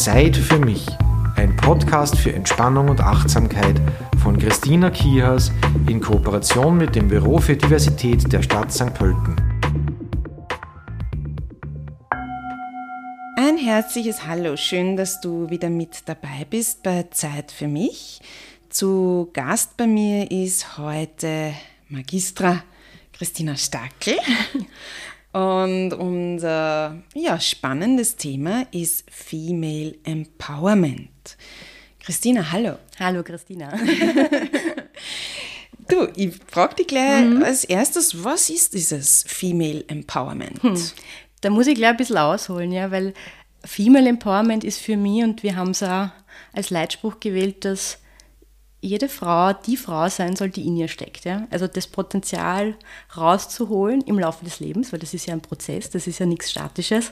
Zeit für mich. Ein Podcast für Entspannung und Achtsamkeit von Christina Kihas in Kooperation mit dem Büro für Diversität der Stadt St. Pölten. Ein herzliches Hallo, schön, dass du wieder mit dabei bist bei Zeit für mich. Zu Gast bei mir ist heute Magistra Christina Stackel. Und unser ja, spannendes Thema ist Female Empowerment. Christina, hallo. Hallo, Christina. du, ich frage dich gleich mhm. als erstes, was ist dieses Female Empowerment? Hm. Da muss ich gleich ein bisschen ausholen, ja, weil Female Empowerment ist für mich, und wir haben es auch als Leitspruch gewählt, dass jede Frau die Frau sein soll, die in ihr steckt. Ja? Also das Potenzial rauszuholen im Laufe des Lebens, weil das ist ja ein Prozess, das ist ja nichts Statisches.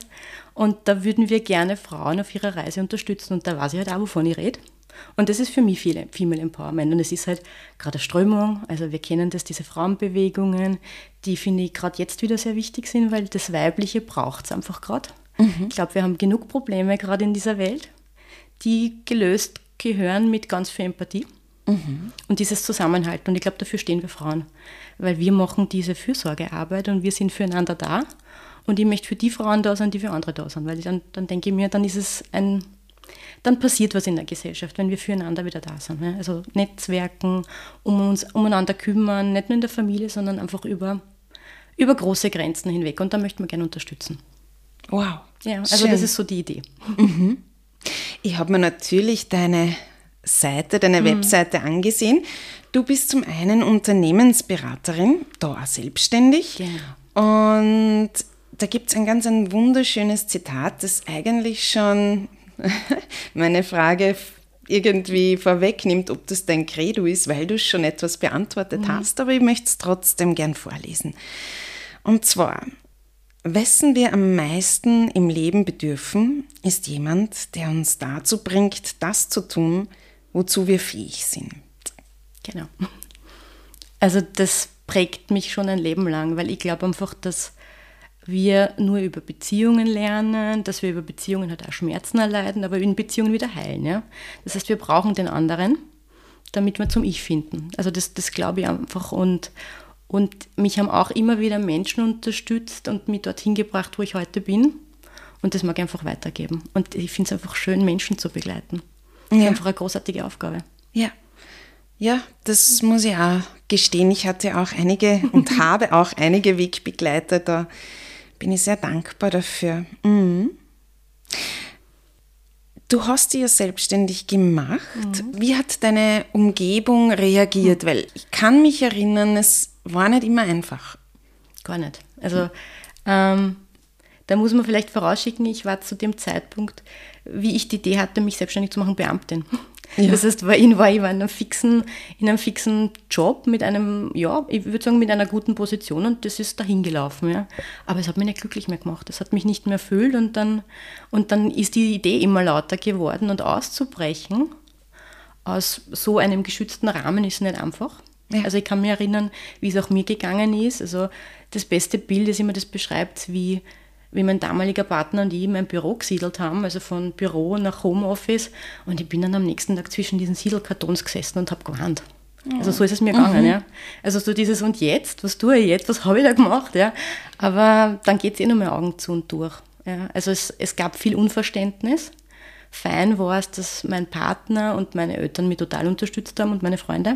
Und da würden wir gerne Frauen auf ihrer Reise unterstützen. Und da weiß ich halt auch, wovon ich rede. Und das ist für mich viel Female Empowerment. Und es ist halt gerade eine Strömung, also wir kennen das, diese Frauenbewegungen, die finde ich gerade jetzt wieder sehr wichtig sind, weil das Weibliche braucht es einfach gerade. Mhm. Ich glaube, wir haben genug Probleme gerade in dieser Welt, die gelöst gehören mit ganz viel Empathie. Mhm. Und dieses Zusammenhalten. Und ich glaube, dafür stehen wir Frauen. Weil wir machen diese Fürsorgearbeit und wir sind füreinander da. Und ich möchte für die Frauen da sein, die für andere da sind. Weil dann, dann denke ich mir, dann ist es ein, dann passiert was in der Gesellschaft, wenn wir füreinander wieder da sind. Ne? Also Netzwerken, um uns umeinander kümmern, nicht nur in der Familie, sondern einfach über, über große Grenzen hinweg. Und da möchten wir gerne unterstützen. Wow. Ja, also Schön. das ist so die Idee. Mhm. Ich habe mir natürlich deine Seite, deine mhm. Webseite angesehen. Du bist zum einen Unternehmensberaterin, da auch selbstständig. Genau. Und da gibt es ein ganz ein wunderschönes Zitat, das eigentlich schon meine Frage irgendwie vorwegnimmt, ob das dein Credo ist, weil du schon etwas beantwortet mhm. hast, aber ich möchte es trotzdem gern vorlesen. Und zwar, wessen wir am meisten im Leben bedürfen, ist jemand, der uns dazu bringt, das zu tun, wozu wir fähig sind. Genau. Also das prägt mich schon ein Leben lang, weil ich glaube einfach, dass wir nur über Beziehungen lernen, dass wir über Beziehungen halt auch Schmerzen erleiden, aber in Beziehungen wieder heilen. Ja? Das heißt, wir brauchen den anderen, damit wir zum Ich finden. Also das, das glaube ich einfach. Und, und mich haben auch immer wieder Menschen unterstützt und mich dorthin gebracht, wo ich heute bin. Und das mag ich einfach weitergeben. Und ich finde es einfach schön, Menschen zu begleiten. Ja. Einfach eine großartige Aufgabe. Ja. Ja, das muss ich auch gestehen. Ich hatte auch einige und habe auch einige Wegbegleiter. Da bin ich sehr dankbar dafür. Mhm. Du hast dich ja selbstständig gemacht. Mhm. Wie hat deine Umgebung reagiert? Mhm. Weil ich kann mich erinnern, es war nicht immer einfach. Gar nicht. Also ähm, da muss man vielleicht vorausschicken, ich war zu dem Zeitpunkt wie ich die Idee hatte, mich selbstständig zu machen, Beamtin. Ja. Das heißt, war, ich war in einem, fixen, in einem fixen Job mit einem, ja, ich würde sagen, mit einer guten Position und das ist dahin gelaufen. Ja. Aber es hat mich nicht glücklich mehr gemacht. Es hat mich nicht mehr erfüllt und dann, und dann ist die Idee immer lauter geworden und auszubrechen aus so einem geschützten Rahmen ist nicht einfach. Ja. Also ich kann mich erinnern, wie es auch mir gegangen ist. Also das beste Bild ist immer, das beschreibt, wie wie mein damaliger Partner und ich mein Büro gesiedelt haben, also von Büro nach Homeoffice. Und ich bin dann am nächsten Tag zwischen diesen Siedelkartons gesessen und habe gewarnt. Also so ist es mir gegangen, mhm. ja. Also so dieses und jetzt, was tue ich jetzt, was habe ich da gemacht, ja. Aber dann geht es eh noch mal Augen zu und durch. Ja. Also es, es gab viel Unverständnis. Fein war es, dass mein Partner und meine Eltern mich total unterstützt haben und meine Freunde.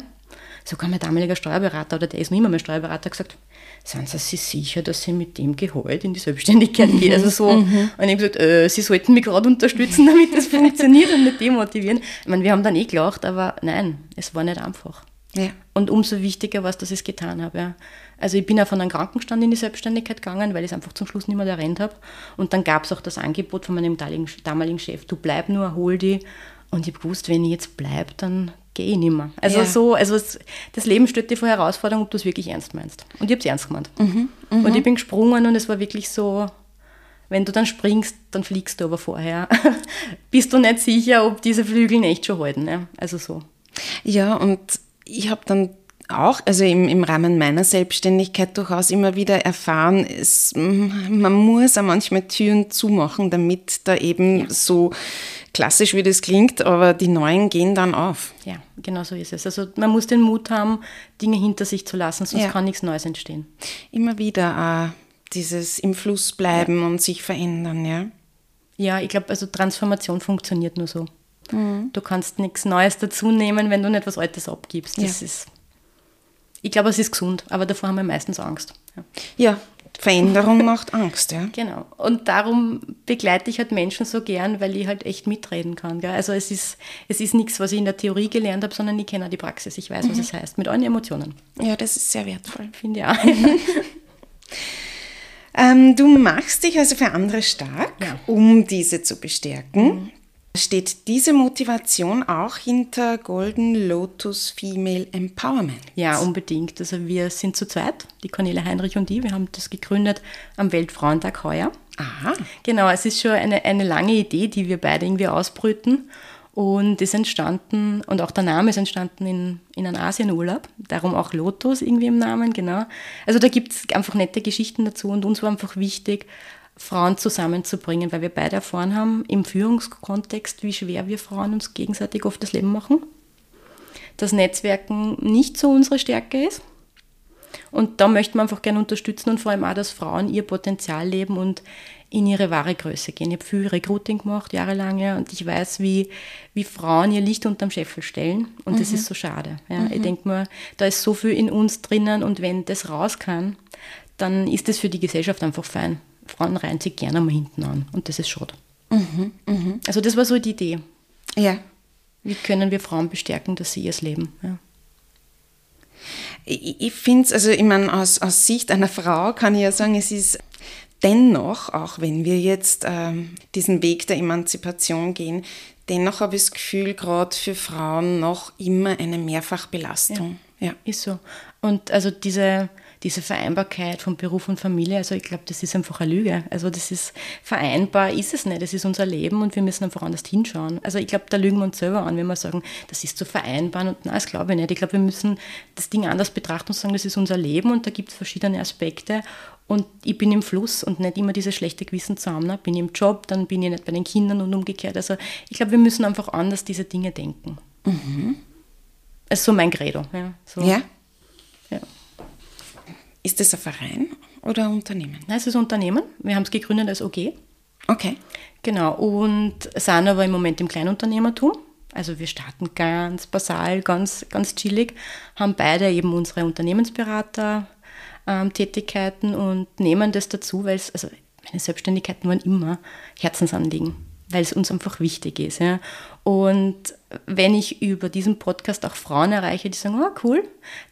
Sogar mein damaliger Steuerberater, oder der ist noch immer mein Steuerberater, gesagt, sind Sie sich sicher, dass Sie mit dem Gehalt in die Selbstständigkeit gehen? Also so, mhm. und ich habe gesagt, äh, Sie sollten mich gerade unterstützen, damit das funktioniert und nicht demotivieren. Ich meine, wir haben dann eh gelacht, aber nein, es war nicht einfach. Ja. Und umso wichtiger war es, dass ich es getan habe. Ja. Also ich bin ja von einem Krankenstand in die Selbstständigkeit gegangen, weil ich es einfach zum Schluss nicht mehr errennt habe. Und dann gab es auch das Angebot von meinem damaligen Chef, du bleib nur, hol die. Und ich habe gewusst, wenn ich jetzt bleibe, dann gehe ich nicht mehr. Also ja. so, also es, das Leben stellt dir vor Herausforderung, ob du es wirklich ernst meinst. Und ich habe es ernst gemeint. Mhm, mh. Und ich bin gesprungen und es war wirklich so, wenn du dann springst, dann fliegst du aber vorher. Bist du nicht sicher, ob diese Flügel nicht schon halten. Ja? Also so. Ja, und ich habe dann auch, also im, im Rahmen meiner Selbstständigkeit durchaus immer wieder erfahren, es, man muss auch manchmal Türen zumachen, damit da eben ja. so klassisch wie das klingt, aber die neuen gehen dann auf. Ja, genau so ist es. Also man muss den Mut haben, Dinge hinter sich zu lassen, sonst ja. kann nichts Neues entstehen. Immer wieder äh, dieses im Fluss bleiben ja. und sich verändern, ja. Ja, ich glaube, also Transformation funktioniert nur so. Mhm. Du kannst nichts Neues dazu nehmen, wenn du nicht was Altes abgibst. Das ist, ich glaube, es ist gesund, aber davor haben wir meistens Angst. Ja, ja Veränderung macht Angst, ja. Genau. Und darum begleite ich halt Menschen so gern, weil ich halt echt mitreden kann. Gell? Also es ist, es ist nichts, was ich in der Theorie gelernt habe, sondern ich kenne die Praxis. Ich weiß, mhm. was es heißt, mit allen Emotionen. Ja, das ist sehr wertvoll. Finde ich auch. ähm, du machst dich also für andere stark, ja. um diese zu bestärken. Mhm. Steht diese Motivation auch hinter Golden Lotus Female Empowerment? Ja, unbedingt. Also wir sind zu zweit, die Cornelia Heinrich und ich. Wir haben das gegründet am Weltfrauentag heuer. Aha. Genau, es ist schon eine, eine lange Idee, die wir beide irgendwie ausbrüten. Und ist entstanden, und auch der Name ist entstanden in, in einem Asienurlaub, darum auch Lotus irgendwie im Namen, genau. Also da gibt es einfach nette Geschichten dazu und uns war einfach wichtig, Frauen zusammenzubringen, weil wir beide erfahren haben im Führungskontext, wie schwer wir Frauen uns gegenseitig oft das Leben machen. Dass Netzwerken nicht so unsere Stärke ist. Und da möchten wir einfach gerne unterstützen und vor allem auch, dass Frauen ihr Potenzial leben und in ihre wahre Größe gehen. Ich habe viel Recruiting gemacht, jahrelang, und ich weiß, wie, wie Frauen ihr Licht unterm Scheffel stellen. Und mhm. das ist so schade. Ja. Mhm. Ich denke mal, da ist so viel in uns drinnen und wenn das raus kann, dann ist das für die Gesellschaft einfach fein. Frauen reihen sich gerne mal hinten an und das ist schade. Mhm, mh. Also das war so die Idee. Ja. Wie können wir Frauen bestärken, dass sie ihr Leben? Ja. Ich, ich finde es, also ich meine, aus, aus Sicht einer Frau kann ich ja sagen, es ist dennoch, auch wenn wir jetzt ähm, diesen Weg der Emanzipation gehen, dennoch habe ich das Gefühl, gerade für Frauen noch immer eine Mehrfachbelastung. Ja, ja. ist so. Und also diese diese Vereinbarkeit von Beruf und Familie, also ich glaube, das ist einfach eine Lüge. Also das ist vereinbar, ist es nicht. Das ist unser Leben und wir müssen einfach anders hinschauen. Also ich glaube, da lügen wir uns selber an, wenn wir sagen, das ist zu vereinbaren und nein, das glaube ich nicht. Ich glaube, wir müssen das Ding anders betrachten und sagen, das ist unser Leben und da gibt es verschiedene Aspekte und ich bin im Fluss und nicht immer dieses schlechte Gewissen zu haben. Ne? Bin ich im Job, dann bin ich nicht bei den Kindern und umgekehrt. Also ich glaube, wir müssen einfach anders diese Dinge denken. Mhm. Das ist so mein Credo. Ja. So. ja. ja. Ist das ein Verein oder ein Unternehmen? Nein, es ist ein Unternehmen. Wir haben es gegründet als OG. Okay. Genau, und sind aber im Moment im Kleinunternehmertum. Also wir starten ganz basal, ganz, ganz chillig, haben beide eben unsere Unternehmensberater, ähm, Tätigkeiten und nehmen das dazu, weil es, also meine Selbstständigkeiten waren immer Herzensanliegen, weil es uns einfach wichtig ist. Ja. Und wenn ich über diesen Podcast auch Frauen erreiche, die sagen, oh cool,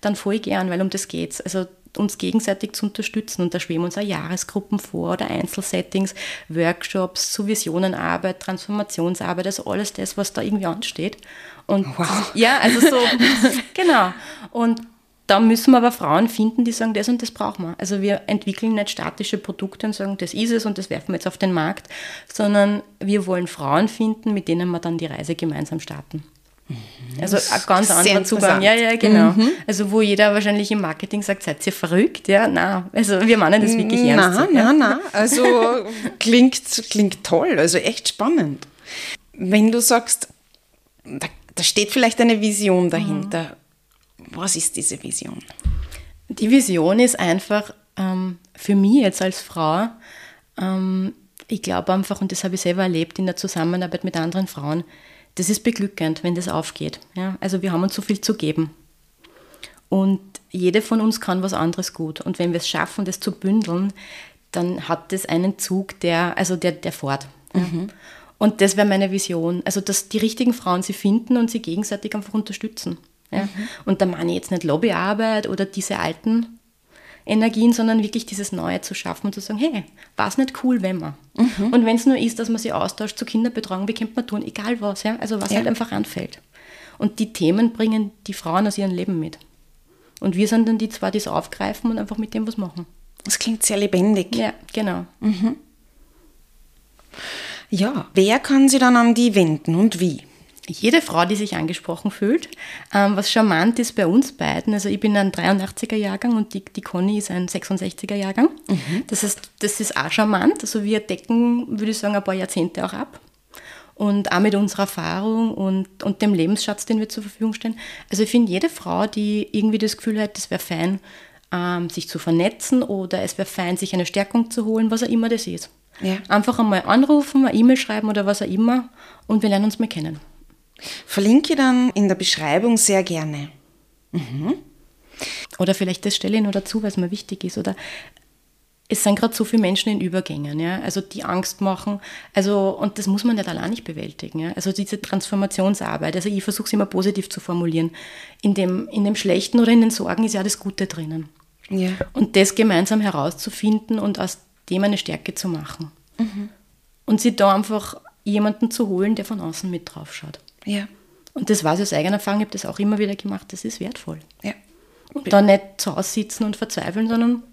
dann voll gern, weil um das geht's. Also uns gegenseitig zu unterstützen. Und da schweben uns auch Jahresgruppen vor oder Einzelsettings, Workshops zu Visionenarbeit, Transformationsarbeit, also alles das, was da irgendwie ansteht. Und wow. ja, also so, genau. Und da müssen wir aber Frauen finden, die sagen, das und das brauchen wir. Also wir entwickeln nicht statische Produkte und sagen, das ist es und das werfen wir jetzt auf den Markt, sondern wir wollen Frauen finden, mit denen wir dann die Reise gemeinsam starten. Mhm. Also ein ganz anderer Zugang. Ja, ja, genau. Mhm. Also wo jeder wahrscheinlich im Marketing sagt, seid ihr verrückt? Ja, na, also wir meinen das wirklich ernst. Nein, nein, nein. Also klingt, klingt toll, also echt spannend. Wenn du sagst, da, da steht vielleicht eine Vision dahinter. Mhm. Was ist diese Vision? Die Vision ist einfach ähm, für mich jetzt als Frau, ähm, ich glaube einfach, und das habe ich selber erlebt in der Zusammenarbeit mit anderen Frauen, das ist beglückend, wenn das aufgeht. Ja? Also wir haben uns so viel zu geben. Und jede von uns kann was anderes gut. Und wenn wir es schaffen, das zu bündeln, dann hat das einen Zug, der, also der, der fort. Mhm. Und das wäre meine Vision. Also, dass die richtigen Frauen sie finden und sie gegenseitig einfach unterstützen. Ja? Mhm. Und da meine ich jetzt nicht Lobbyarbeit oder diese alten Energien, sondern wirklich dieses Neue zu schaffen und zu sagen, hey, war es nicht cool, wenn man? Mhm. Und wenn es nur ist, dass man sich austauscht zur Kinderbetreuung, wie könnte man tun, egal was, ja? also was ja. halt einfach anfällt. Und die Themen bringen die Frauen aus ihrem Leben mit. Und wir sind dann die zwei, die es aufgreifen und einfach mit dem was machen. Das klingt sehr lebendig. Ja, genau. Mhm. Ja, wer kann sie dann an die wenden und wie? Jede Frau, die sich angesprochen fühlt. Ähm, was charmant ist bei uns beiden, also ich bin ein 83er Jahrgang und die, die Conny ist ein 66er Jahrgang. Mhm. Das heißt, das ist auch charmant. Also wir decken, würde ich sagen, ein paar Jahrzehnte auch ab. Und auch mit unserer Erfahrung und, und dem Lebensschatz, den wir zur Verfügung stellen. Also ich finde, jede Frau, die irgendwie das Gefühl hat, es wäre fein, ähm, sich zu vernetzen oder es wäre fein, sich eine Stärkung zu holen, was auch immer das ist. Ja. Einfach einmal anrufen, eine E-Mail schreiben oder was auch immer und wir lernen uns mal kennen. Verlinke dann in der Beschreibung sehr gerne. Mhm. Oder vielleicht das stelle ich noch dazu, weil es mir wichtig ist. Oder es sind gerade so viele Menschen in Übergängen, ja, also die Angst machen, also und das muss man nicht allein nicht bewältigen, ja, also diese Transformationsarbeit, also ich versuche es immer positiv zu formulieren, in dem, in dem Schlechten oder in den Sorgen ist ja das Gute drinnen. Ja. Und das gemeinsam herauszufinden und aus dem eine Stärke zu machen. Mhm. Und sie da einfach jemanden zu holen, der von außen mit drauf schaut. Ja. Und das war so aus eigener Erfahrung, ich habe das auch immer wieder gemacht, das ist wertvoll. Ja. Und da nicht zu Hause sitzen und verzweifeln, sondern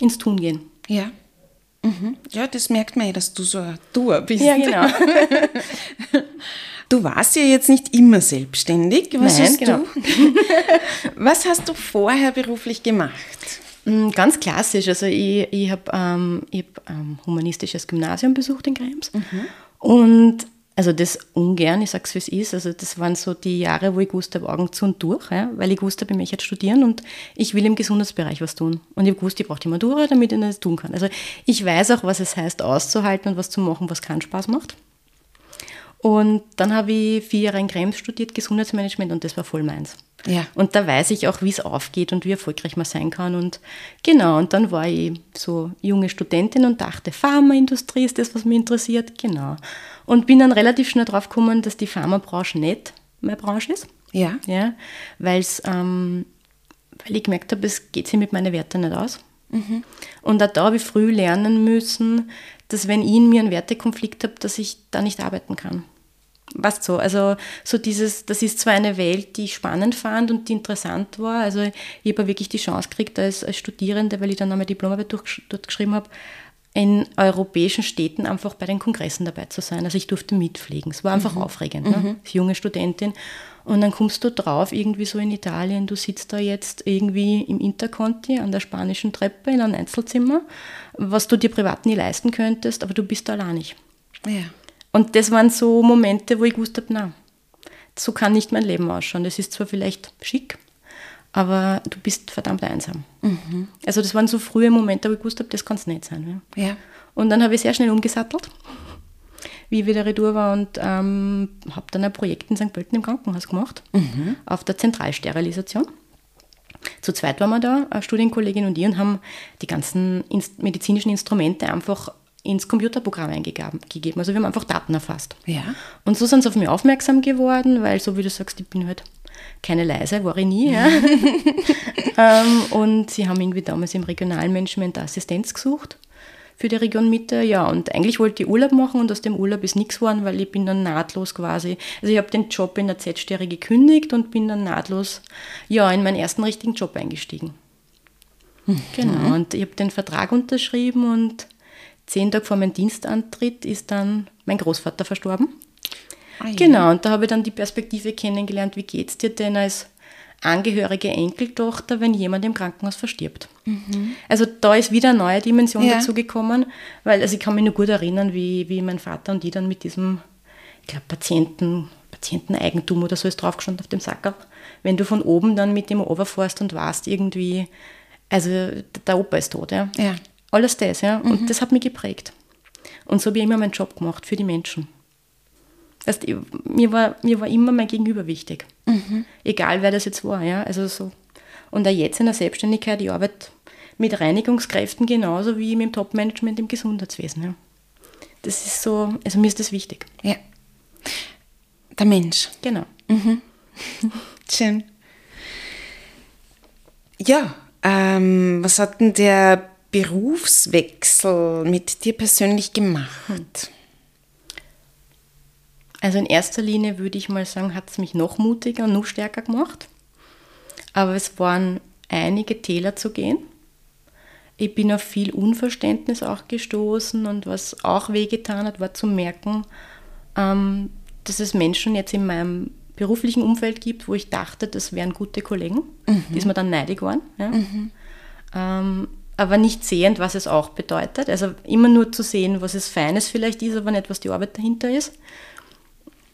ins Tun gehen. Ja. Mhm. Ja, das merkt man ja, dass du so ein Tour bist. Ja, genau. du warst ja jetzt nicht immer selbstständig. Was Nein, hast genau. du? Was hast du vorher beruflich gemacht? Mm, ganz klassisch. Also ich, ich habe ähm, hab, ähm, humanistisches Gymnasium besucht in Krems. Mhm. Und also das ungern, ich sage es wie es ist. Also das waren so die Jahre, wo ich gewusst habe, Augen zu und durch, ja, weil ich gewusst habe, ich möchte jetzt studieren und ich will im Gesundheitsbereich was tun. Und ich habe gewusst, ich brauche die Matura, damit ich das tun kann. Also ich weiß auch, was es heißt, auszuhalten und was zu machen, was keinen Spaß macht. Und dann habe ich vier Jahre in Krems studiert, Gesundheitsmanagement, und das war voll meins. Ja. Und da weiß ich auch, wie es aufgeht und wie erfolgreich man sein kann. Und genau, und dann war ich so junge Studentin und dachte, Pharmaindustrie ist das, was mich interessiert. Genau. Und bin dann relativ schnell drauf gekommen, dass die Pharmabranche nicht meine Branche ist. Ja. ja weil's, ähm, weil ich gemerkt habe, es geht sich mit meinen Werten nicht aus. Mhm. Und auch da habe ich früh lernen müssen, dass wenn ich in mir einen Wertekonflikt habe, dass ich da nicht arbeiten kann was so. Also so dieses, das ist zwar eine Welt, die ich spannend fand und die interessant war. Also ich habe wirklich die Chance gekriegt als, als Studierende, weil ich dann einmal Diplomarbeit durch, dort geschrieben habe, in europäischen Städten einfach bei den Kongressen dabei zu sein. Also ich durfte mitfliegen. Es war einfach mhm. aufregend, ne? Mhm. als junge Studentin. Und dann kommst du drauf, irgendwie so in Italien, du sitzt da jetzt irgendwie im Interconti an der spanischen Treppe in einem Einzelzimmer, was du dir privat nie leisten könntest, aber du bist da alleinig. Ja. Und das waren so Momente, wo ich gewusst habe, na, so kann nicht mein Leben ausschauen. Das ist zwar vielleicht schick, aber du bist verdammt einsam. Mhm. Also das waren so frühe Momente, wo ich gewusst habe, das kann es nicht sein. Ja. ja. Und dann habe ich sehr schnell umgesattelt, wie ich wieder retour war und ähm, habe dann ein Projekt in St. Pölten im Krankenhaus gemacht, mhm. auf der Zentralsterilisation. Zu zweit waren wir da, eine Studienkollegin und ich, und haben die ganzen medizinischen Instrumente einfach ins Computerprogramm eingegeben. Also wir haben einfach Daten erfasst. Ja. Und so sind sie auf mich aufmerksam geworden, weil so wie du sagst, ich bin halt keine leise, war ich nie. Ja. ähm, und sie haben irgendwie damals im regionalen Management Assistenz gesucht für die Region Mitte. Ja, und eigentlich wollte ich Urlaub machen und aus dem Urlaub ist nichts geworden, weil ich bin dann nahtlos quasi, also ich habe den Job in der Z-Stelle gekündigt und bin dann nahtlos ja, in meinen ersten richtigen Job eingestiegen. Mhm. Genau, und ich habe den Vertrag unterschrieben und zehn Tage vor meinem Dienstantritt ist dann mein Großvater verstorben. Ah, ja. Genau, und da habe ich dann die Perspektive kennengelernt, wie geht es dir denn als angehörige Enkeltochter, wenn jemand im Krankenhaus verstirbt. Mhm. Also da ist wieder eine neue Dimension ja. dazu gekommen, weil also ich kann mich nur gut erinnern, wie, wie mein Vater und ich dann mit diesem, ich glaube, Patienten, Patienteneigentum oder so ist draufgestanden auf dem Sacker. Wenn du von oben dann mit dem overfährst und warst irgendwie, also der Opa ist tot, ja. ja. Alles das, ja. Und mhm. das hat mich geprägt. Und so habe ich immer meinen Job gemacht für die Menschen. Das heißt, mir, war, mir war immer mein Gegenüber wichtig. Mhm. Egal wer das jetzt war, ja. Also so. Und auch jetzt in der Selbstständigkeit, ich arbeite mit Reinigungskräften genauso wie mit dem Top-Management im Gesundheitswesen. Ja. Das ist so, also mir ist das wichtig. Ja. Der Mensch. Genau. Mhm. Schön. Ja, ähm, was hat denn der Berufswechsel mit dir persönlich gemacht? Also in erster Linie würde ich mal sagen, hat es mich noch mutiger und noch stärker gemacht. Aber es waren einige Täler zu gehen. Ich bin auf viel Unverständnis auch gestoßen und was auch wehgetan hat, war zu merken, ähm, dass es Menschen jetzt in meinem beruflichen Umfeld gibt, wo ich dachte, das wären gute Kollegen, mhm. die ist mir dann neidig waren. Ja. Mhm. Ähm, aber nicht sehend, was es auch bedeutet. Also immer nur zu sehen, was es Feines vielleicht ist, aber nicht, was die Arbeit dahinter ist.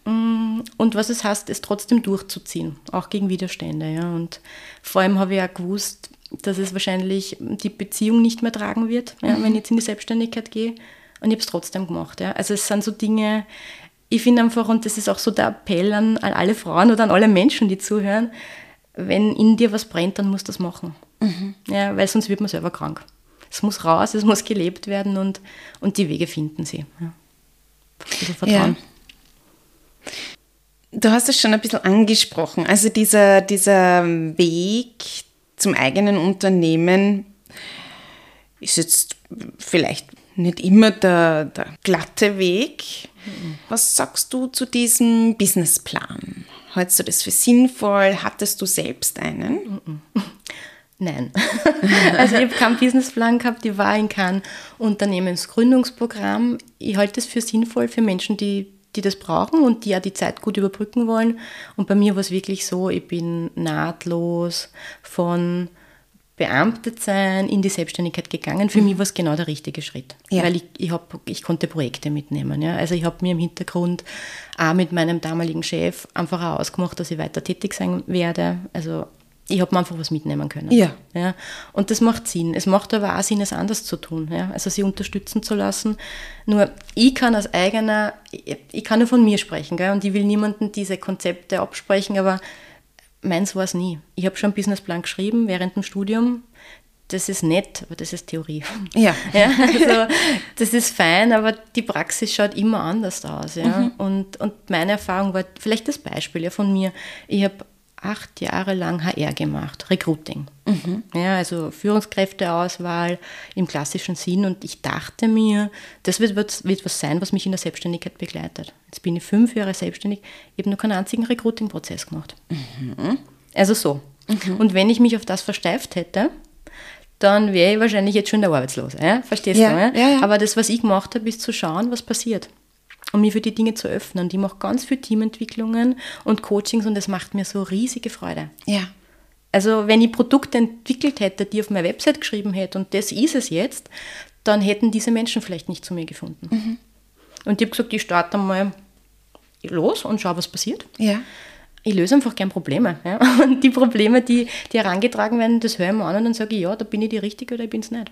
Mm, und was es heißt, es trotzdem durchzuziehen, auch gegen Widerstände. Ja. Und vor allem habe ich auch gewusst, dass es wahrscheinlich die Beziehung nicht mehr tragen wird, ja, mhm. wenn ich jetzt in die Selbstständigkeit gehe. Und ich habe es trotzdem gemacht. Ja. Also es sind so Dinge, ich finde einfach, und das ist auch so der Appell an, an alle Frauen oder an alle Menschen, die zuhören, wenn in dir was brennt, dann musst du das machen. Mhm. Ja, weil sonst wird man selber krank. Es muss raus, es muss gelebt werden und, und die Wege finden sie. Ja. Vertrauen. Ja. Du hast es schon ein bisschen angesprochen. Also dieser, dieser Weg zum eigenen Unternehmen ist jetzt vielleicht nicht immer der, der glatte Weg. Was sagst du zu diesem Businessplan? Hältst du das für sinnvoll? Hattest du selbst einen? Nein. also ich habe keinen Businessplan gehabt, ich war in keinem Unternehmensgründungsprogramm. Ich halte es für sinnvoll für Menschen, die, die das brauchen und die ja die Zeit gut überbrücken wollen. Und bei mir war es wirklich so, ich bin nahtlos von beamtet sein, in die Selbstständigkeit gegangen. Für mhm. mich war es genau der richtige Schritt, ja. weil ich, ich, hab, ich konnte Projekte mitnehmen. Ja. Also ich habe mir im Hintergrund auch mit meinem damaligen Chef einfach auch ausgemacht, dass ich weiter tätig sein werde. Also ich habe mir einfach was mitnehmen können. Ja. ja. Und das macht Sinn. Es macht aber auch Sinn, es anders zu tun. Ja. Also sie unterstützen zu lassen. Nur ich kann als eigener, ich, kann nur von mir sprechen gell? und ich will niemanden diese Konzepte absprechen, aber meins war es nie. Ich habe schon einen Businessplan geschrieben während dem Studium. Das ist nett, aber das ist Theorie. Ja. ja also das ist fein, aber die Praxis schaut immer anders aus. Ja? Mhm. Und, und meine Erfahrung war vielleicht das Beispiel ja, von mir. Ich habe acht Jahre lang HR gemacht, Recruiting. Mhm. Ja, also Führungskräfteauswahl im klassischen Sinn. Und ich dachte mir, das wird, wird, wird was sein, was mich in der Selbstständigkeit begleitet. Jetzt bin ich fünf Jahre selbstständig, habe noch keinen einzigen Recruiting-Prozess gemacht. Mhm. Also so. Mhm. Und wenn ich mich auf das versteift hätte, dann wäre ich wahrscheinlich jetzt schon der Arbeitslose. Ja? Verstehst ja, du? Ja, Aber das, was ich gemacht habe, ist zu schauen, was passiert um mich für die Dinge zu öffnen. Die macht ganz viele Teamentwicklungen und Coachings und das macht mir so riesige Freude. Ja. Also wenn ich Produkte entwickelt hätte, die auf meiner Website geschrieben hätte und das ist es jetzt, dann hätten diese Menschen vielleicht nicht zu mir gefunden. Mhm. Und ich habe gesagt, ich starte mal los und schaue, was passiert. Ja. Ich löse einfach gern Probleme. Ja? Und die Probleme, die, die herangetragen werden, das höre ich mir an und dann sage ich, ja, da bin ich die Richtige oder ich bin es nicht.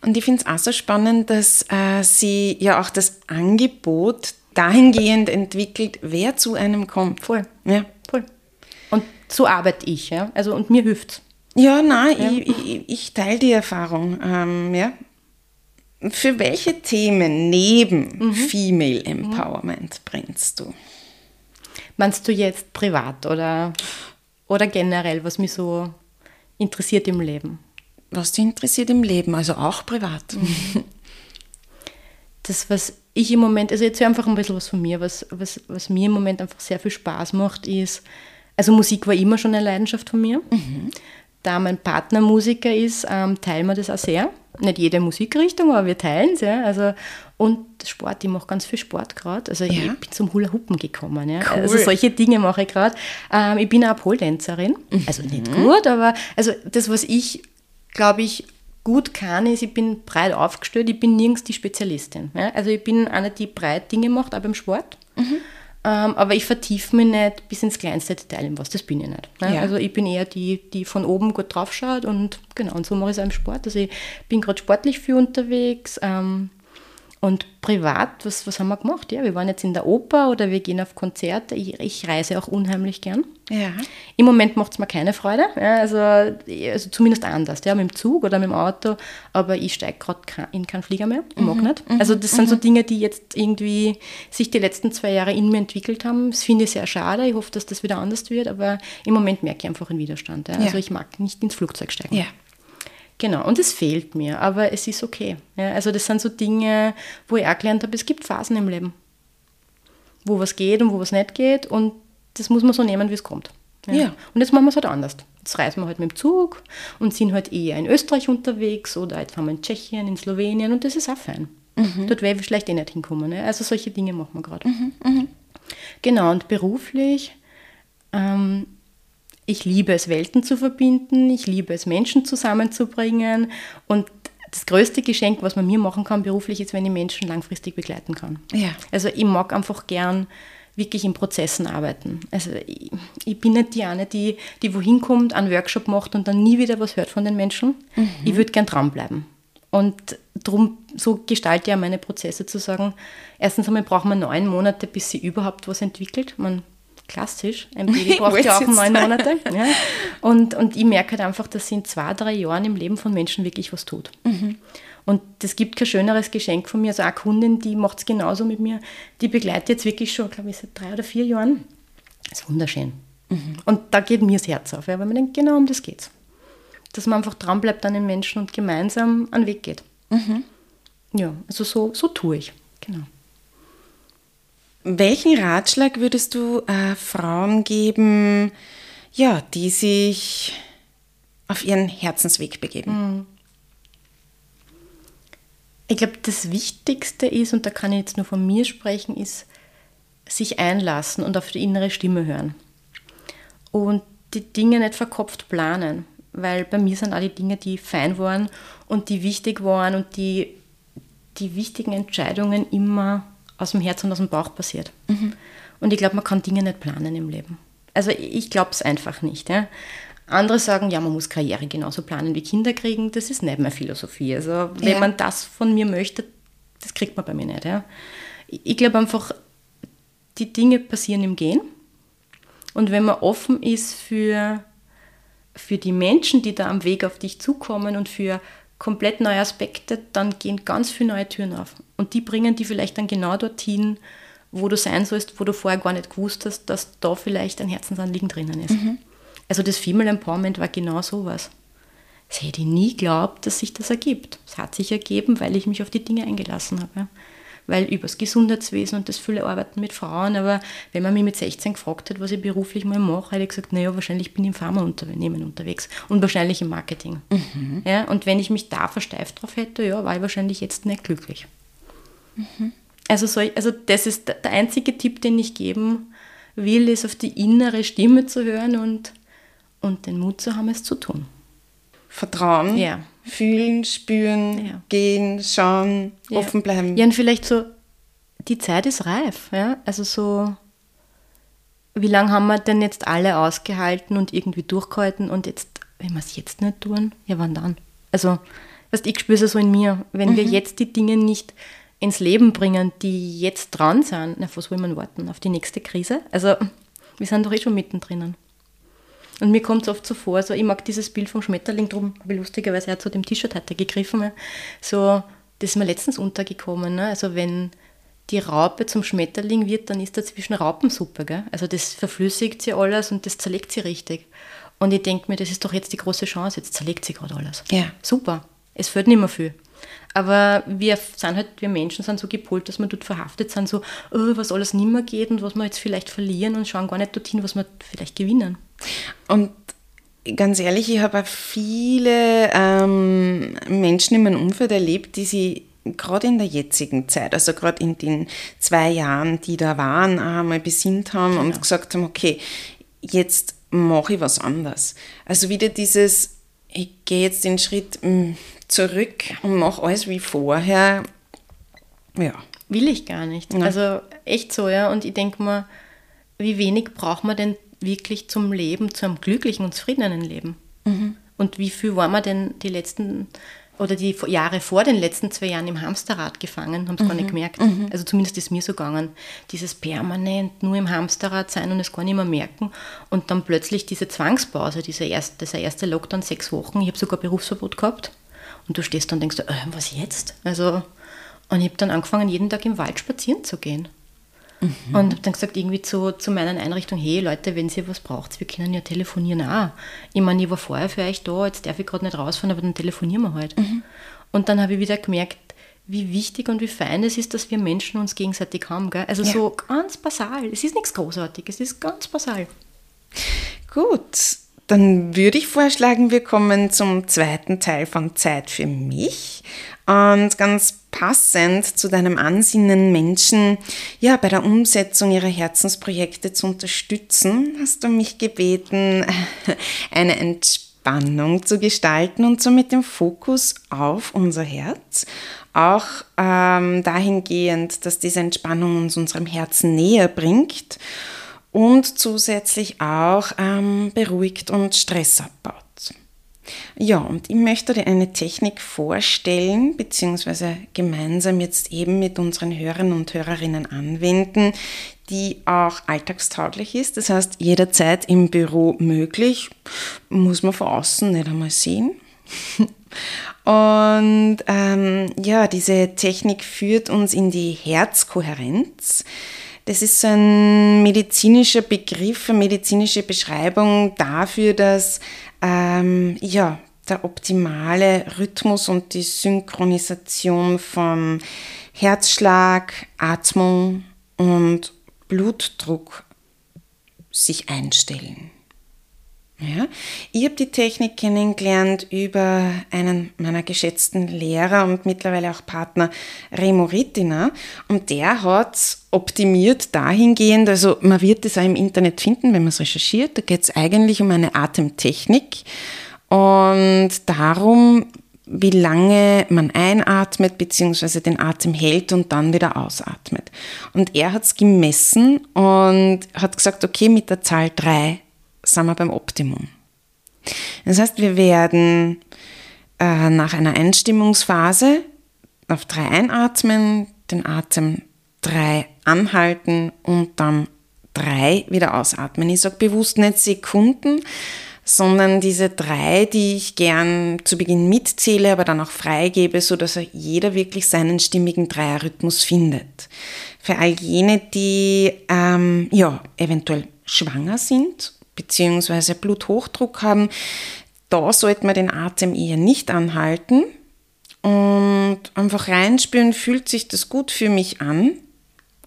Und ich finde es auch so spannend, dass äh, sie ja auch das Angebot dahingehend entwickelt, wer zu einem kommt. Voll. Ja. Voll. Und so arbeite ich, ja. Also und mir hilft Ja, nein, ja. Ich, ich, ich teile die Erfahrung. Ähm, ja. Für welche Themen neben mhm. Female Empowerment mhm. brennst du? Meinst du jetzt privat oder, oder generell, was mich so interessiert im Leben? Was dich interessiert im Leben, also auch privat. Das, was ich im Moment, also jetzt einfach ein bisschen was von mir, was, was, was mir im Moment einfach sehr viel Spaß macht, ist, also Musik war immer schon eine Leidenschaft von mir. Mhm. Da mein Partner Musiker ist, ähm, teilen wir das auch sehr. Nicht jede Musikrichtung, aber wir teilen es. Ja. Also, und Sport, ich mache ganz viel Sport gerade. Also ja. ich bin zum Hula-Huppen gekommen. Ja. Cool. Also solche Dinge mache ich gerade. Ähm, ich bin auch Pole-Dancerin. Mhm. Also nicht gut, aber also das, was ich glaube ich, gut kann, ist, ich bin breit aufgestellt, ich bin nirgends die Spezialistin. Ja? Also ich bin eine, die breit Dinge macht, auch beim Sport. Mhm. Ähm, aber ich vertiefe mich nicht bis ins kleinste Detail in was, das bin ich nicht. Ne? Ja. Also ich bin eher die, die von oben gut drauf schaut und genau, und so mache ich es auch im Sport. Also ich bin gerade sportlich viel unterwegs. Ähm, und privat, was, was haben wir gemacht? Ja, wir waren jetzt in der Oper oder wir gehen auf Konzerte. Ich, ich reise auch unheimlich gern. Ja. Im Moment macht es mir keine Freude. Ja, also, also zumindest anders, ja, mit dem Zug oder mit dem Auto. Aber ich steige gerade in keinen Flieger mehr. Ich mag mhm. nicht. Mhm. Also das sind so mhm. Dinge, die jetzt irgendwie sich die letzten zwei Jahre in mir entwickelt haben. Das finde ich sehr schade. Ich hoffe, dass das wieder anders wird. Aber im Moment merke ich einfach einen Widerstand. Ja. Also ich mag nicht ins Flugzeug steigen. Ja. Genau, und es fehlt mir, aber es ist okay. Ja, also das sind so Dinge, wo ich auch gelernt habe, es gibt Phasen im Leben, wo was geht und wo was nicht geht und das muss man so nehmen, wie es kommt. Ja. ja. Und jetzt machen wir es halt anders. Jetzt reisen wir halt mit dem Zug und sind halt eher in Österreich unterwegs oder jetzt fahren wir in Tschechien, in Slowenien und das ist auch fein. Mhm. Dort wäre ich vielleicht eh nicht hinkommen. Ne? Also solche Dinge machen wir gerade. Mhm. Mhm. Genau, und beruflich, ähm, ich liebe es, Welten zu verbinden, ich liebe es, Menschen zusammenzubringen und das größte Geschenk, was man mir machen kann beruflich, ist, wenn ich Menschen langfristig begleiten kann. Ja. Also ich mag einfach gern wirklich in Prozessen arbeiten. Also ich, ich, bin nicht die eine, die, die wohin kommt, einen Workshop macht und dann nie wieder was hört von den Menschen. Mhm. Ich würde gern dranbleiben. Und darum, so gestalte ich ja meine Prozesse zu sagen, erstens einmal braucht man neun Monate, bis sie überhaupt was entwickelt. Man, klassisch, ein Baby braucht ja auch neun Monate. Ja. Und, und ich merke halt einfach, dass sie in zwei, drei Jahren im Leben von Menschen wirklich was tut. Mhm. Und es gibt kein schöneres Geschenk von mir. Also eine Kundin, die macht es genauso mit mir. Die begleitet jetzt wirklich schon, glaube ich, seit drei oder vier Jahren. Das ist wunderschön. Mhm. Und da geht mir das Herz auf, ja, weil man denkt, genau um das geht's. Dass man einfach dranbleibt an den Menschen und gemeinsam einen Weg geht. Mhm. Ja, also so, so tue ich. Genau. Welchen Ratschlag würdest du äh, Frauen geben, ja, die sich auf ihren Herzensweg begeben? Mhm. Ich glaube, das Wichtigste ist, und da kann ich jetzt nur von mir sprechen, ist sich einlassen und auf die innere Stimme hören. Und die Dinge nicht verkopft planen, weil bei mir sind all die Dinge, die fein waren und die wichtig waren und die, die wichtigen Entscheidungen immer aus dem Herz und aus dem Bauch passiert. Mhm. Und ich glaube, man kann Dinge nicht planen im Leben. Also ich glaube es einfach nicht. Ja? Andere sagen, ja, man muss Karriere genauso planen wie Kinder kriegen. Das ist nicht meine Philosophie. Also wenn ja. man das von mir möchte, das kriegt man bei mir nicht. Ja. Ich glaube einfach, die Dinge passieren im Gehen. Und wenn man offen ist für, für die Menschen, die da am Weg auf dich zukommen und für komplett neue Aspekte, dann gehen ganz viele neue Türen auf. Und die bringen die vielleicht dann genau dorthin, wo du sein sollst, wo du vorher gar nicht gewusst hast, dass da vielleicht ein Herzensanliegen drinnen ist. Mhm. Also das Female Empowerment war genau sowas. Das hätte ich nie geglaubt, dass sich das ergibt. Es hat sich ergeben, weil ich mich auf die Dinge eingelassen habe. Weil übers Gesundheitswesen und das viele Arbeiten mit Frauen, aber wenn man mich mit 16 gefragt hat, was ich beruflich mal mache, hätte ich gesagt, naja, wahrscheinlich bin ich im Pharmaunternehmen unterwegs und wahrscheinlich im Marketing. Mhm. Ja, und wenn ich mich da versteift drauf hätte, ja, war ich wahrscheinlich jetzt nicht glücklich. Mhm. Also, so, also das ist der einzige Tipp, den ich geben will, ist auf die innere Stimme zu hören und und den Mut zu haben, es zu tun. Vertrauen, ja. Fühlen, spüren, ja. gehen, schauen, ja. offen bleiben. Ja, und vielleicht so, die Zeit ist reif. Ja? Also so, wie lange haben wir denn jetzt alle ausgehalten und irgendwie durchgehalten und jetzt, wenn wir es jetzt nicht tun, ja wann dann? Also, weißt, ich spüre es so in mir, wenn mhm. wir jetzt die Dinge nicht ins Leben bringen, die jetzt dran sind, na, was wollen wir warten? Auf die nächste Krise? Also, wir sind doch eh schon mittendrin. Und mir kommt es oft so vor, so, ich mag dieses Bild vom Schmetterling drum, habe ich lustigerweise auch zu dem T-Shirt heute gegriffen. So, das ist mir letztens untergekommen. Ne? Also wenn die Raupe zum Schmetterling wird, dann ist dazwischen Raupensuppe. Gell? Also das verflüssigt sie alles und das zerlegt sie richtig. Und ich denke mir, das ist doch jetzt die große Chance, jetzt zerlegt sie gerade alles. Ja. Super. Es fällt nicht mehr viel. Aber wir sind halt, wir Menschen sind so gepolt, dass wir dort verhaftet sind, so, oh, was alles nicht mehr geht und was wir jetzt vielleicht verlieren und schauen gar nicht dorthin, was wir vielleicht gewinnen. Und ganz ehrlich, ich habe auch viele ähm, Menschen in meinem Umfeld erlebt, die sie gerade in der jetzigen Zeit, also gerade in den zwei Jahren, die da waren, einmal besinnt haben genau. und gesagt haben, okay, jetzt mache ich was anderes. Also wieder dieses, ich gehe jetzt den Schritt mm, zurück und mache alles wie vorher. Ja. Will ich gar nicht. Ja. Also echt so, ja. Und ich denke mal, wie wenig braucht man denn wirklich zum Leben, zu einem glücklichen und zufriedenen Leben. Mhm. Und wie viel war man denn die letzten oder die Jahre vor den letzten zwei Jahren im Hamsterrad gefangen, haben es mhm. gar nicht mhm. gemerkt. Mhm. Also zumindest ist mir so gegangen. Dieses permanent nur im Hamsterrad sein und es gar nicht mehr merken. Und dann plötzlich diese Zwangspause, diese erste, dieser erste Lockdown, sechs Wochen. Ich habe sogar Berufsverbot gehabt. Und du stehst dann und denkst, äh, was jetzt? Also, und ich habe dann angefangen, jeden Tag im Wald spazieren zu gehen. Mhm. Und habe dann gesagt, irgendwie zu, zu meinen Einrichtungen, hey Leute, wenn ihr was braucht, wir können ja telefonieren auch. Ich meine, ich war vorher für euch da, jetzt darf ich gerade nicht rausfahren, aber dann telefonieren wir halt. Mhm. Und dann habe ich wieder gemerkt, wie wichtig und wie fein es ist, dass wir Menschen uns gegenseitig haben. Gell? Also ja. so ganz basal. Es ist nichts Großartiges, es ist ganz basal. Gut, dann würde ich vorschlagen, wir kommen zum zweiten Teil von Zeit für mich. Und ganz passend zu deinem Ansinnen, Menschen ja bei der Umsetzung ihrer Herzensprojekte zu unterstützen, hast du mich gebeten, eine Entspannung zu gestalten und so mit dem Fokus auf unser Herz. Auch ähm, dahingehend, dass diese Entspannung uns unserem Herzen näher bringt und zusätzlich auch ähm, beruhigt und Stress abbaut. Ja, und ich möchte dir eine Technik vorstellen, beziehungsweise gemeinsam jetzt eben mit unseren Hörern und Hörerinnen anwenden, die auch alltagstauglich ist. Das heißt, jederzeit im Büro möglich, muss man von außen nicht einmal sehen. Und ähm, ja, diese Technik führt uns in die Herzkohärenz. Das ist so ein medizinischer Begriff, eine medizinische Beschreibung dafür, dass ähm, ja, der optimale Rhythmus und die Synchronisation von Herzschlag, Atmung und Blutdruck sich einstellen. Ja, ich habe die Technik kennengelernt über einen meiner geschätzten Lehrer und mittlerweile auch Partner Remo Rittina und der hat optimiert dahingehend, also man wird es auch im Internet finden, wenn man es recherchiert, da geht es eigentlich um eine Atemtechnik und darum, wie lange man einatmet bzw. den Atem hält und dann wieder ausatmet. Und er hat es gemessen und hat gesagt, okay, mit der Zahl 3 sind wir beim Optimum. Das heißt, wir werden äh, nach einer Einstimmungsphase auf drei einatmen, den Atem drei anhalten und dann drei wieder ausatmen. Ich sage bewusst nicht Sekunden, sondern diese drei, die ich gern zu Beginn mitzähle, aber dann auch freigebe, sodass jeder wirklich seinen stimmigen Dreierrhythmus findet. Für all jene, die ähm, ja, eventuell schwanger sind bzw. Bluthochdruck haben, da sollte man den Atem eher nicht anhalten und einfach reinspüren, fühlt sich das gut für mich an,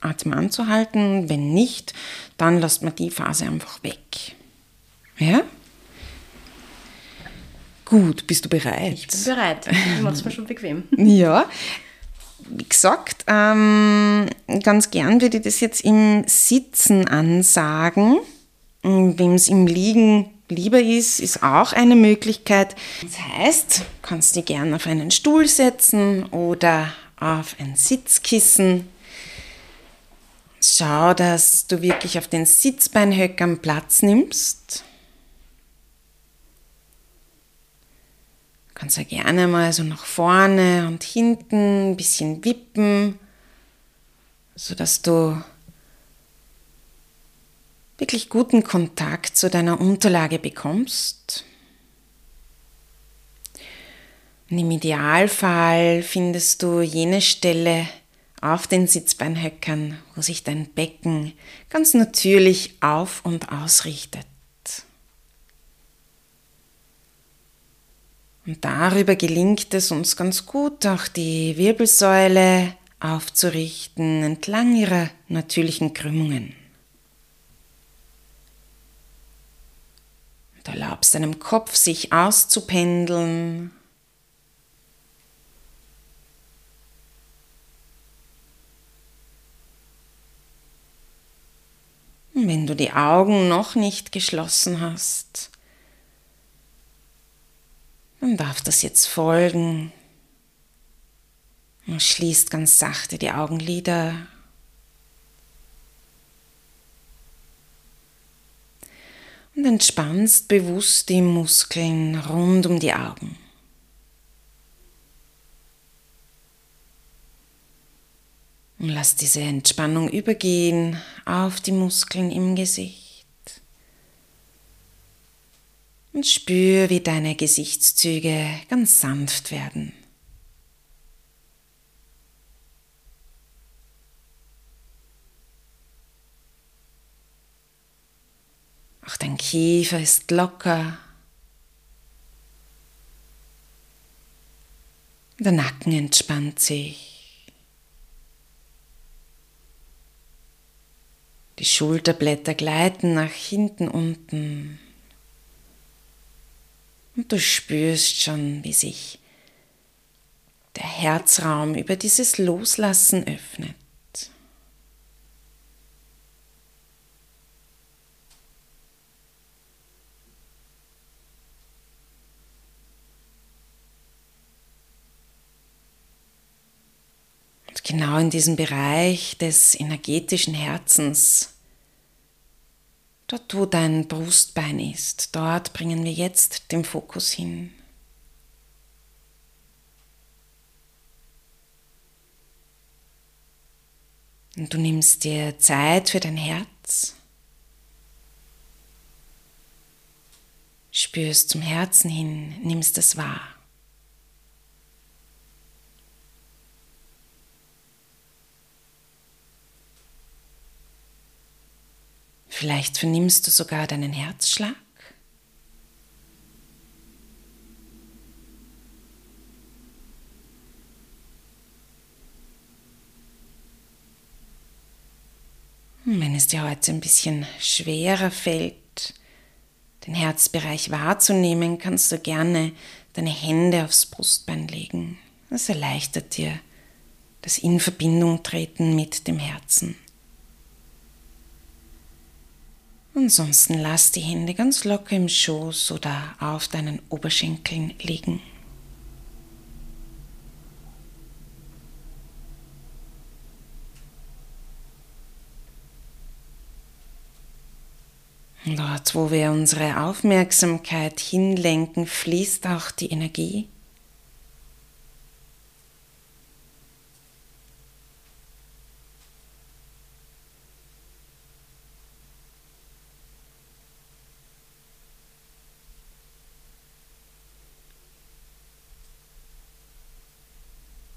Atem anzuhalten. Wenn nicht, dann lasst man die Phase einfach weg. Ja? Gut, bist du bereit? Ich bin bereit. Ich mache es mir schon bequem. ja. Wie gesagt, ähm, ganz gern würde ich das jetzt im Sitzen ansagen. Wem es im Liegen lieber ist, ist auch eine Möglichkeit. Das heißt, du kannst dich gern auf einen Stuhl setzen oder auf ein Sitzkissen. Schau, dass du wirklich auf den Sitzbeinhöckern Platz nimmst. Du kannst ja gerne mal so nach vorne und hinten ein bisschen wippen, sodass du wirklich guten Kontakt zu deiner Unterlage bekommst. Und Im Idealfall findest du jene Stelle auf den Sitzbeinhöckern, wo sich dein Becken ganz natürlich auf und ausrichtet. Und darüber gelingt es uns ganz gut, auch die Wirbelsäule aufzurichten entlang ihrer natürlichen Krümmungen. Erlaubst deinem Kopf, sich auszupendeln. Wenn du die Augen noch nicht geschlossen hast, dann darf das jetzt folgen. Und schließt ganz sachte die Augenlider. Und entspannst bewusst die Muskeln rund um die Augen. Und lass diese Entspannung übergehen auf die Muskeln im Gesicht. Und spür, wie deine Gesichtszüge ganz sanft werden. Auch dein Kiefer ist locker. Der Nacken entspannt sich. Die Schulterblätter gleiten nach hinten unten. Und du spürst schon, wie sich der Herzraum über dieses Loslassen öffnet. Und genau in diesem Bereich des energetischen Herzens, dort wo dein Brustbein ist, dort bringen wir jetzt den Fokus hin. Und du nimmst dir Zeit für dein Herz. Spürst zum Herzen hin, nimmst es wahr. Vielleicht vernimmst du sogar deinen Herzschlag. Wenn es dir heute ein bisschen schwerer fällt, den Herzbereich wahrzunehmen, kannst du gerne deine Hände aufs Brustbein legen. Das erleichtert dir das in Verbindung treten mit dem Herzen. Ansonsten lass die Hände ganz locker im Schoß oder auf deinen Oberschenkeln liegen. Dort, wo wir unsere Aufmerksamkeit hinlenken, fließt auch die Energie.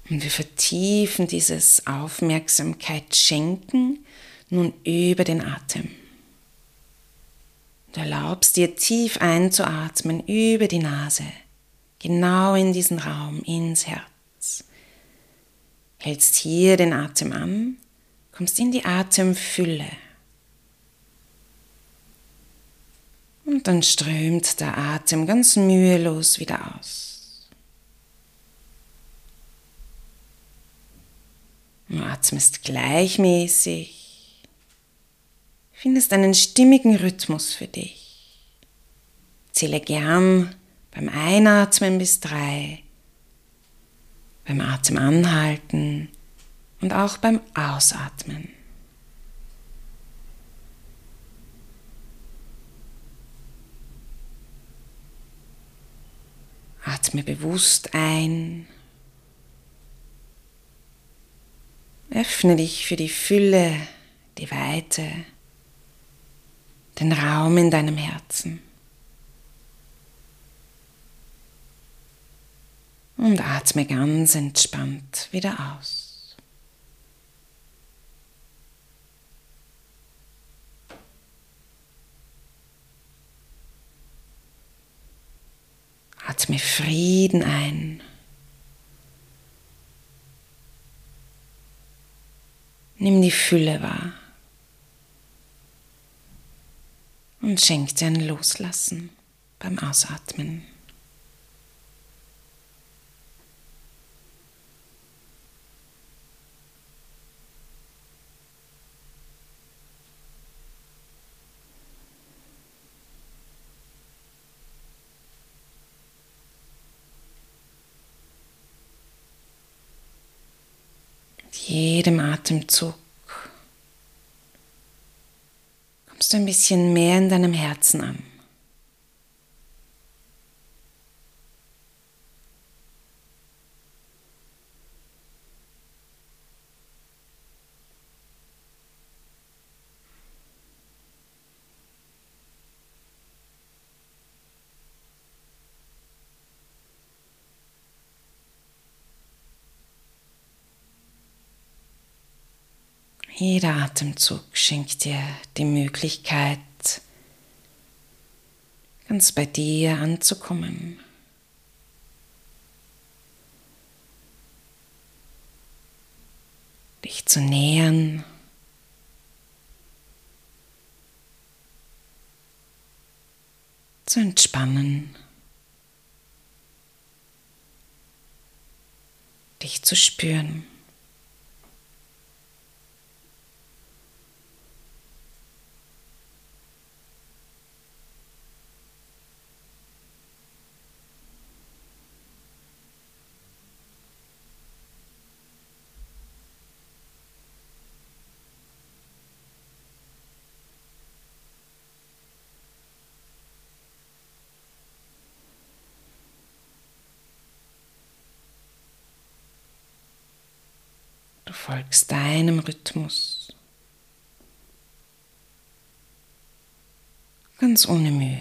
Und wir vertiefen dieses Aufmerksamkeit schenken nun über den Atem. Du erlaubst dir tief einzuatmen über die Nase, genau in diesen Raum, ins Herz. Hältst hier den Atem an, kommst in die Atemfülle. Und dann strömt der Atem ganz mühelos wieder aus. Du atmest gleichmäßig findest einen stimmigen Rhythmus für dich. Zähle gern beim Einatmen bis drei, beim Atem anhalten und auch beim Ausatmen. Atme bewusst ein. Öffne dich für die Fülle, die Weite den Raum in deinem Herzen. Und atme ganz entspannt wieder aus. Atme Frieden ein. Nimm die Fülle wahr. und schenk dir ein Loslassen beim Ausatmen. Mit jedem Atemzug kommst du ein bisschen mehr in deinem Herzen an. Jeder Atemzug schenkt dir die Möglichkeit, ganz bei dir anzukommen. Dich zu nähern. Zu entspannen. wirklich zu spüren. Du folgst deinem Rhythmus. Ganz ohne Mühe.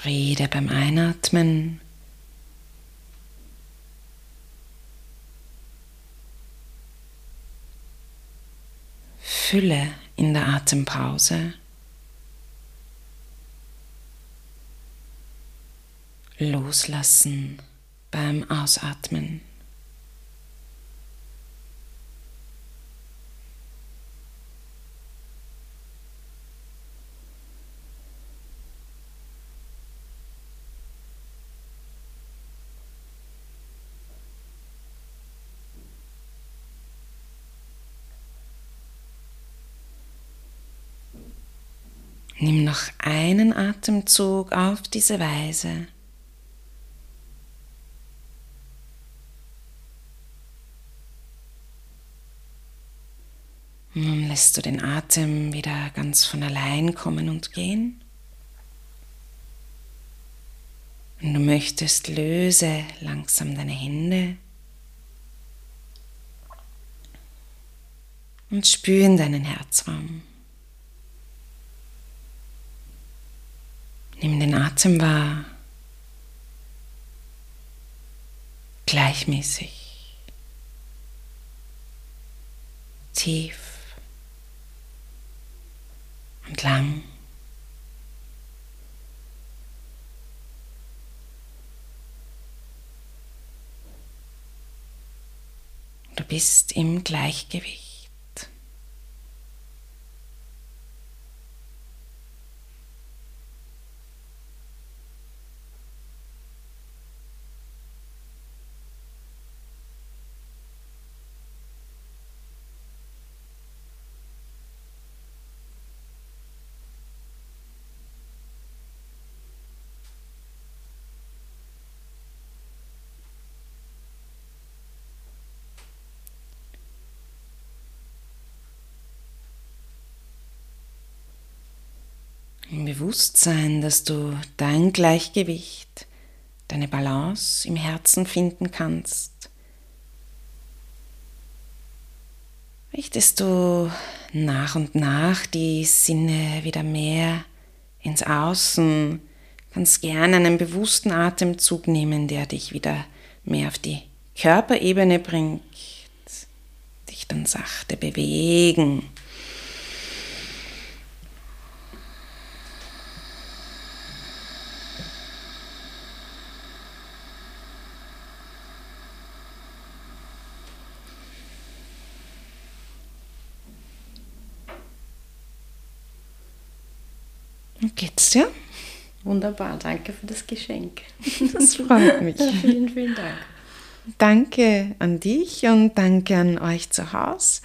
Friede beim Einatmen. Fülle in der Atempause. Loslassen beim Ausatmen. Nimm noch einen Atemzug auf diese Weise. Nun lässt du den Atem wieder ganz von allein kommen und gehen. Wenn du möchtest, löse langsam deine Hände und spüre in deinen Herzraum. Nimm den Atem wahr. Gleichmäßig. Tief und lang. Du bist im Gleichgewicht. Im Bewusstsein, dass du dein Gleichgewicht, deine Balance im Herzen finden kannst, richtest du nach und nach die Sinne wieder mehr ins Außen, kannst gerne einen bewussten Atemzug nehmen, der dich wieder mehr auf die Körperebene bringt, dich dann sachte bewegen Geht's dir? Wunderbar, danke für das Geschenk. Das freut mich. vielen, vielen Dank. Danke an dich und danke an euch zu Hause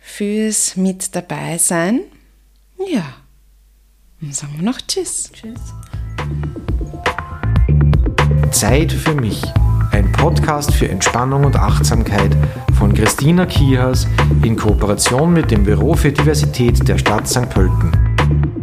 fürs Mit dabei sein. Ja, dann sagen wir noch Tschüss. Tschüss. Zeit für mich. Ein Podcast für Entspannung und Achtsamkeit von Christina Kihas in Kooperation mit dem Büro für Diversität der Stadt St. Pölten.